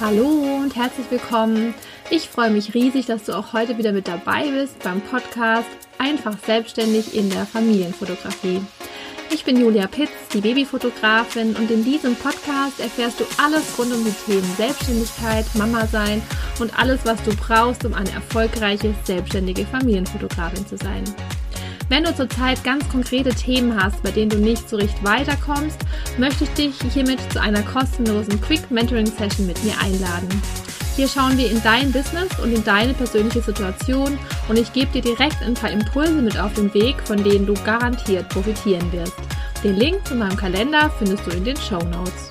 Hallo und herzlich willkommen. Ich freue mich riesig, dass du auch heute wieder mit dabei bist beim Podcast Einfach selbstständig in der Familienfotografie. Ich bin Julia Pitz, die Babyfotografin und in diesem Podcast erfährst du alles rund um die Themen Selbstständigkeit, Mama sein und alles, was du brauchst, um eine erfolgreiche selbstständige Familienfotografin zu sein. Wenn du zurzeit ganz konkrete Themen hast, bei denen du nicht so richtig weiterkommst, möchte ich dich hiermit zu einer kostenlosen Quick Mentoring Session mit mir einladen. Hier schauen wir in dein Business und in deine persönliche Situation und ich gebe dir direkt ein paar Impulse mit auf den Weg, von denen du garantiert profitieren wirst. Den Link zu meinem Kalender findest du in den Show Notes.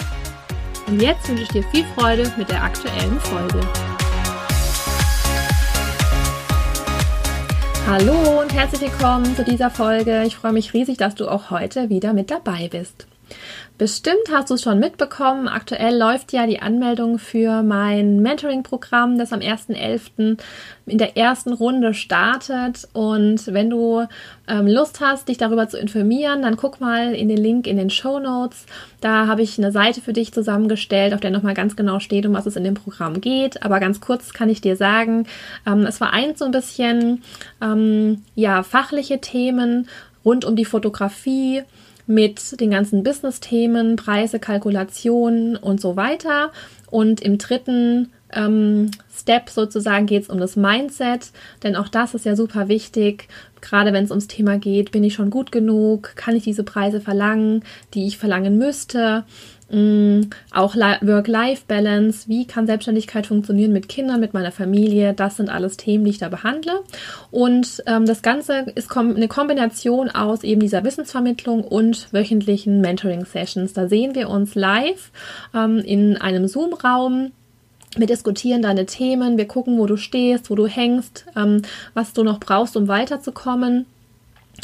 Und jetzt wünsche ich dir viel Freude mit der aktuellen Folge. Hallo und herzlich willkommen zu dieser Folge. Ich freue mich riesig, dass du auch heute wieder mit dabei bist. Bestimmt hast du es schon mitbekommen. Aktuell läuft ja die Anmeldung für mein Mentoring-Programm, das am 1.11. in der ersten Runde startet. Und wenn du ähm, Lust hast, dich darüber zu informieren, dann guck mal in den Link in den Show Notes. Da habe ich eine Seite für dich zusammengestellt, auf der nochmal ganz genau steht, um was es in dem Programm geht. Aber ganz kurz kann ich dir sagen, ähm, es vereint so ein bisschen ähm, ja, fachliche Themen rund um die Fotografie mit den ganzen Business-Themen, Preise, Kalkulationen und so weiter. Und im dritten ähm, Step sozusagen geht es um das Mindset, denn auch das ist ja super wichtig. Gerade wenn es ums Thema geht, bin ich schon gut genug? Kann ich diese Preise verlangen, die ich verlangen müsste? Mm, auch Work-Life-Balance, wie kann Selbstständigkeit funktionieren mit Kindern, mit meiner Familie, das sind alles Themen, die ich da behandle. Und ähm, das Ganze ist kom eine Kombination aus eben dieser Wissensvermittlung und wöchentlichen Mentoring-Sessions. Da sehen wir uns live ähm, in einem Zoom-Raum. Wir diskutieren deine Themen, wir gucken, wo du stehst, wo du hängst, ähm, was du noch brauchst, um weiterzukommen.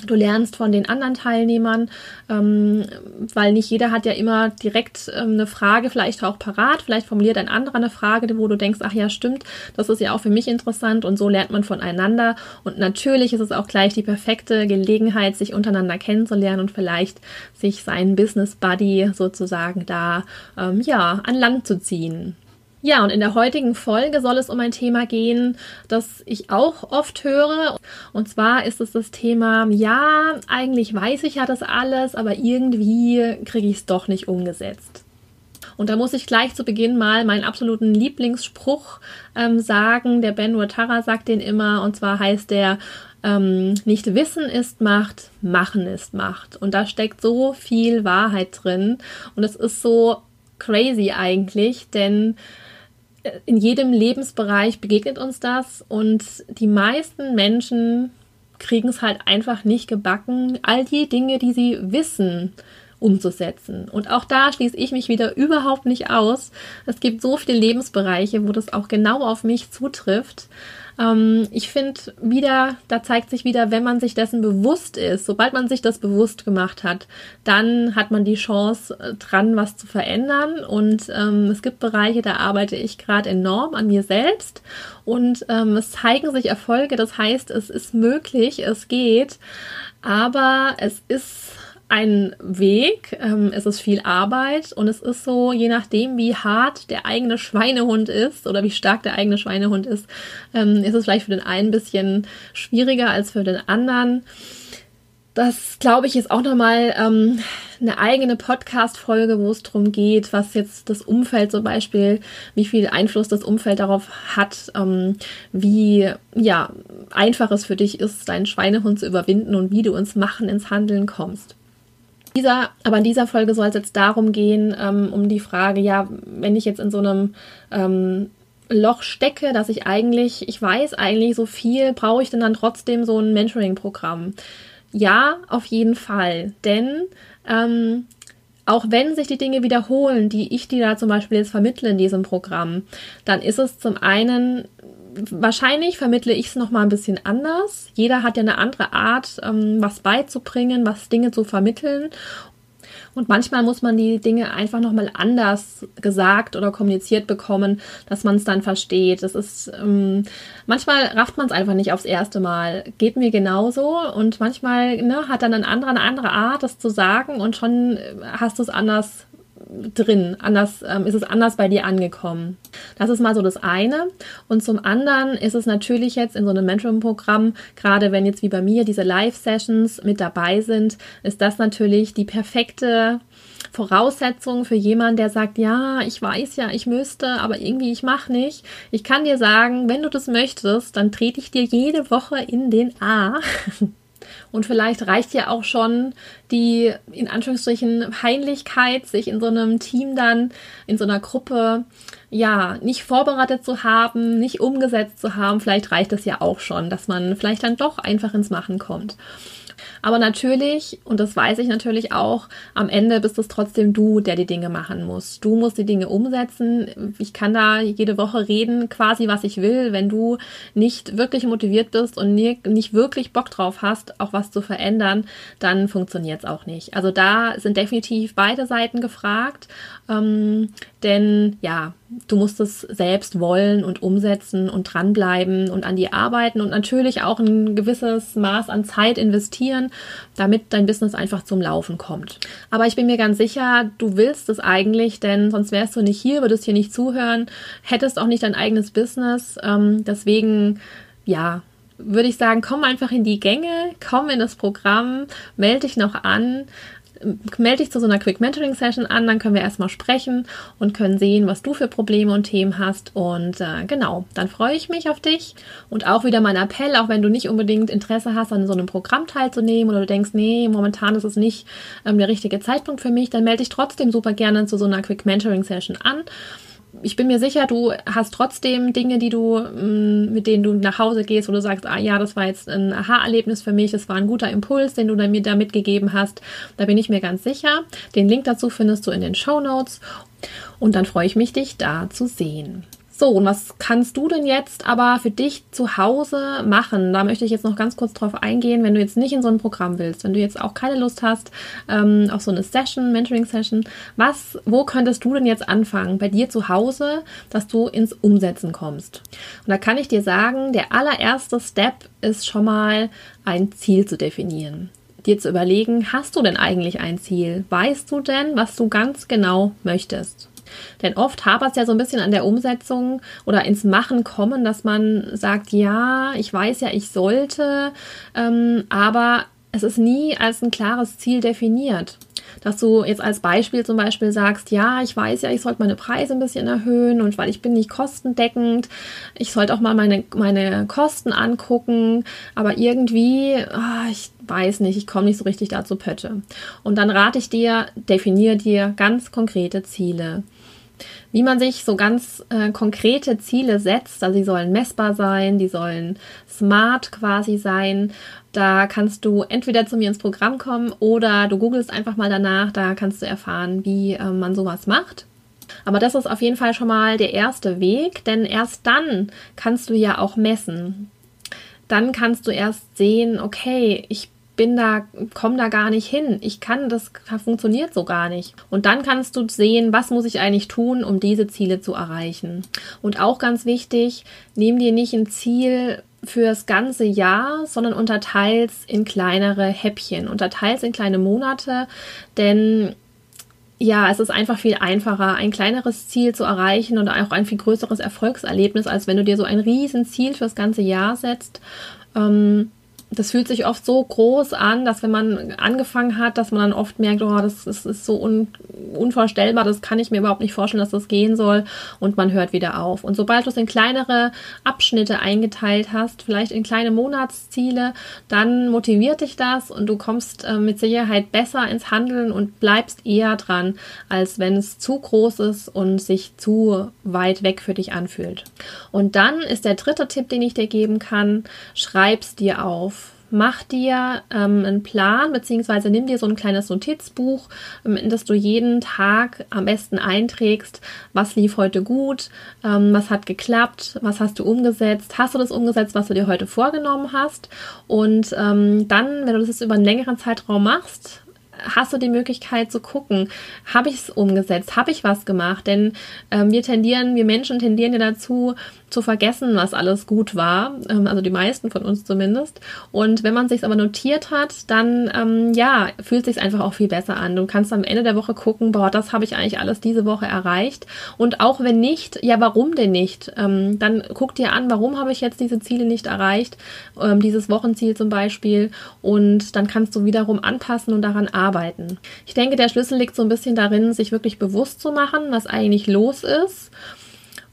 Du lernst von den anderen Teilnehmern, ähm, weil nicht jeder hat ja immer direkt ähm, eine Frage vielleicht auch parat. Vielleicht formuliert ein anderer eine Frage, wo du denkst, ach ja, stimmt, das ist ja auch für mich interessant und so lernt man voneinander. Und natürlich ist es auch gleich die perfekte Gelegenheit, sich untereinander kennenzulernen und vielleicht sich seinen Business Buddy sozusagen da ähm, ja an Land zu ziehen. Ja, und in der heutigen Folge soll es um ein Thema gehen, das ich auch oft höre. Und zwar ist es das Thema, ja, eigentlich weiß ich ja das alles, aber irgendwie kriege ich es doch nicht umgesetzt. Und da muss ich gleich zu Beginn mal meinen absoluten Lieblingsspruch ähm, sagen. Der Ben Watara sagt den immer, und zwar heißt der, ähm, nicht Wissen ist Macht, Machen ist Macht. Und da steckt so viel Wahrheit drin. Und es ist so crazy eigentlich, denn in jedem Lebensbereich begegnet uns das und die meisten Menschen kriegen es halt einfach nicht gebacken, all die Dinge, die sie wissen, umzusetzen. Und auch da schließe ich mich wieder überhaupt nicht aus. Es gibt so viele Lebensbereiche, wo das auch genau auf mich zutrifft. Ähm, ich finde wieder, da zeigt sich wieder, wenn man sich dessen bewusst ist, sobald man sich das bewusst gemacht hat, dann hat man die Chance äh, dran, was zu verändern. Und ähm, es gibt Bereiche, da arbeite ich gerade enorm an mir selbst und ähm, es zeigen sich Erfolge. Das heißt, es ist möglich, es geht, aber es ist ein Weg, ähm, es ist viel Arbeit und es ist so, je nachdem, wie hart der eigene Schweinehund ist oder wie stark der eigene Schweinehund ist, ähm, ist es vielleicht für den einen ein bisschen schwieriger als für den anderen. Das, glaube ich, ist auch nochmal ähm, eine eigene Podcast-Folge, wo es darum geht, was jetzt das Umfeld zum Beispiel, wie viel Einfluss das Umfeld darauf hat, ähm, wie ja, einfach es für dich ist, deinen Schweinehund zu überwinden und wie du ins Machen, ins Handeln kommst. Dieser, aber in dieser Folge soll es jetzt darum gehen, ähm, um die Frage, ja, wenn ich jetzt in so einem ähm, Loch stecke, dass ich eigentlich, ich weiß eigentlich so viel, brauche ich denn dann trotzdem so ein Mentoring-Programm? Ja, auf jeden Fall. Denn ähm, auch wenn sich die Dinge wiederholen, die ich dir da zum Beispiel jetzt vermittle in diesem Programm, dann ist es zum einen wahrscheinlich vermittle ich es nochmal ein bisschen anders. Jeder hat ja eine andere Art, ähm, was beizubringen, was Dinge zu vermitteln. Und manchmal muss man die Dinge einfach nochmal anders gesagt oder kommuniziert bekommen, dass man es dann versteht. Das ist, ähm, manchmal rafft man es einfach nicht aufs erste Mal. Geht mir genauso. Und manchmal ne, hat dann ein anderer eine andere Art, das zu sagen und schon hast du es anders drin, anders ähm, ist es anders bei dir angekommen. Das ist mal so das eine. Und zum anderen ist es natürlich jetzt in so einem Mentoring-Programm, gerade wenn jetzt wie bei mir diese Live-Sessions mit dabei sind, ist das natürlich die perfekte Voraussetzung für jemanden, der sagt, ja, ich weiß ja, ich müsste, aber irgendwie ich mache nicht. Ich kann dir sagen, wenn du das möchtest, dann trete ich dir jede Woche in den A. Und vielleicht reicht ja auch schon die, in Anführungsstrichen, Peinlichkeit, sich in so einem Team dann, in so einer Gruppe, ja, nicht vorbereitet zu haben, nicht umgesetzt zu haben. Vielleicht reicht es ja auch schon, dass man vielleicht dann doch einfach ins Machen kommt. Aber natürlich, und das weiß ich natürlich auch, am Ende bist es trotzdem du, der die Dinge machen muss. Du musst die Dinge umsetzen. Ich kann da jede Woche reden, quasi was ich will. Wenn du nicht wirklich motiviert bist und nicht wirklich Bock drauf hast, auch was zu verändern, dann funktioniert es auch nicht. Also da sind definitiv beide Seiten gefragt. Ähm, denn ja, du musst es selbst wollen und umsetzen und dranbleiben und an die arbeiten und natürlich auch ein gewisses Maß an Zeit investieren, damit dein Business einfach zum Laufen kommt. Aber ich bin mir ganz sicher, du willst es eigentlich, denn sonst wärst du nicht hier, würdest hier nicht zuhören, hättest auch nicht dein eigenes Business. Ähm, deswegen, ja, würde ich sagen, komm einfach in die Gänge, komm in das Programm, melde dich noch an melde dich zu so einer Quick Mentoring Session an, dann können wir erstmal sprechen und können sehen, was du für Probleme und Themen hast. Und äh, genau, dann freue ich mich auf dich. Und auch wieder mein Appell, auch wenn du nicht unbedingt Interesse hast, an so einem Programm teilzunehmen oder du denkst, nee, momentan ist es nicht ähm, der richtige Zeitpunkt für mich, dann melde dich trotzdem super gerne zu so einer Quick Mentoring Session an ich bin mir sicher, du hast trotzdem Dinge, die du, mm, mit denen du nach Hause gehst, wo du sagst, ah ja, das war jetzt ein Aha-Erlebnis für mich, das war ein guter Impuls, den du mir da mitgegeben hast. Da bin ich mir ganz sicher. Den Link dazu findest du in den Show Notes. Und dann freue ich mich, dich da zu sehen. So, und was kannst du denn jetzt aber für dich zu Hause machen? Da möchte ich jetzt noch ganz kurz drauf eingehen, wenn du jetzt nicht in so ein Programm willst, wenn du jetzt auch keine Lust hast ähm, auf so eine Session, Mentoring-Session, was, wo könntest du denn jetzt anfangen bei dir zu Hause, dass du ins Umsetzen kommst? Und da kann ich dir sagen, der allererste Step ist schon mal ein Ziel zu definieren dir zu überlegen, hast du denn eigentlich ein Ziel? Weißt du denn, was du ganz genau möchtest? Denn oft hapert es ja so ein bisschen an der Umsetzung oder ins Machen kommen, dass man sagt, ja, ich weiß ja, ich sollte, ähm, aber es ist nie als ein klares Ziel definiert. Dass du jetzt als Beispiel zum Beispiel sagst, ja, ich weiß ja, ich sollte meine Preise ein bisschen erhöhen und weil ich bin nicht kostendeckend, ich sollte auch mal meine, meine Kosten angucken, aber irgendwie, oh, ich weiß nicht, ich komme nicht so richtig dazu Pötte. Und dann rate ich dir, definier dir ganz konkrete Ziele wie man sich so ganz äh, konkrete Ziele setzt. Also die sollen messbar sein, die sollen smart quasi sein. Da kannst du entweder zu mir ins Programm kommen oder du googelst einfach mal danach. Da kannst du erfahren, wie äh, man sowas macht. Aber das ist auf jeden Fall schon mal der erste Weg, denn erst dann kannst du ja auch messen. Dann kannst du erst sehen, okay, ich bin da, komme da gar nicht hin. Ich kann, das funktioniert so gar nicht. Und dann kannst du sehen, was muss ich eigentlich tun, um diese Ziele zu erreichen. Und auch ganz wichtig, nimm dir nicht ein Ziel fürs ganze Jahr, sondern unterteils in kleinere Häppchen, unterteils in kleine Monate, denn ja, es ist einfach viel einfacher, ein kleineres Ziel zu erreichen und auch ein viel größeres Erfolgserlebnis, als wenn du dir so ein riesen Ziel fürs ganze Jahr setzt. Ähm, das fühlt sich oft so groß an, dass wenn man angefangen hat, dass man dann oft merkt, oh, das, das ist so un, unvorstellbar, das kann ich mir überhaupt nicht vorstellen, dass das gehen soll und man hört wieder auf. Und sobald du es in kleinere Abschnitte eingeteilt hast, vielleicht in kleine Monatsziele, dann motiviert dich das und du kommst äh, mit Sicherheit besser ins Handeln und bleibst eher dran, als wenn es zu groß ist und sich zu weit weg für dich anfühlt. Und dann ist der dritte Tipp, den ich dir geben kann, schreib's dir auf mach dir ähm, einen Plan, beziehungsweise nimm dir so ein kleines Notizbuch, ähm, in das du jeden Tag am besten einträgst, was lief heute gut, ähm, was hat geklappt, was hast du umgesetzt, hast du das umgesetzt, was du dir heute vorgenommen hast. Und ähm, dann, wenn du das über einen längeren Zeitraum machst, hast du die Möglichkeit zu gucken, habe ich es umgesetzt, habe ich was gemacht? Denn ähm, wir tendieren, wir Menschen tendieren ja dazu, zu vergessen, was alles gut war, ähm, also die meisten von uns zumindest. Und wenn man sich aber notiert hat, dann ähm, ja fühlt sich einfach auch viel besser an. Du kannst am Ende der Woche gucken, boah, das habe ich eigentlich alles diese Woche erreicht. Und auch wenn nicht, ja, warum denn nicht? Ähm, dann guck dir an, warum habe ich jetzt diese Ziele nicht erreicht, ähm, dieses Wochenziel zum Beispiel. Und dann kannst du wiederum anpassen und daran arbeiten. Ich denke, der Schlüssel liegt so ein bisschen darin, sich wirklich bewusst zu machen, was eigentlich los ist,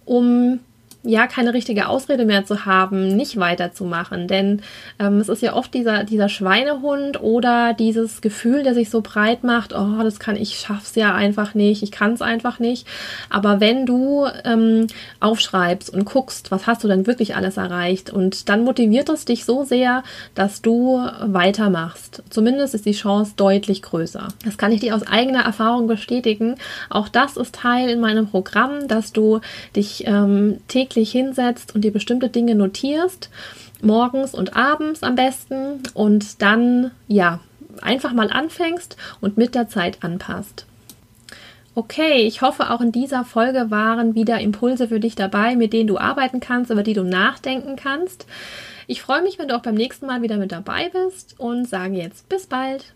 um ja keine richtige Ausrede mehr zu haben, nicht weiterzumachen. Denn ähm, es ist ja oft dieser, dieser Schweinehund oder dieses Gefühl, der sich so breit macht, oh, das kann ich, schaff's ja einfach nicht, ich kann es einfach nicht. Aber wenn du ähm, aufschreibst und guckst, was hast du denn wirklich alles erreicht und dann motiviert es dich so sehr, dass du weitermachst. Zumindest ist die Chance deutlich größer. Das kann ich dir aus eigener Erfahrung bestätigen. Auch das ist Teil in meinem Programm, dass du dich ähm, täglich täglich hinsetzt und dir bestimmte Dinge notierst, morgens und abends am besten und dann ja, einfach mal anfängst und mit der Zeit anpasst. Okay, ich hoffe, auch in dieser Folge waren wieder Impulse für dich dabei, mit denen du arbeiten kannst, über die du nachdenken kannst. Ich freue mich, wenn du auch beim nächsten Mal wieder mit dabei bist und sage jetzt bis bald.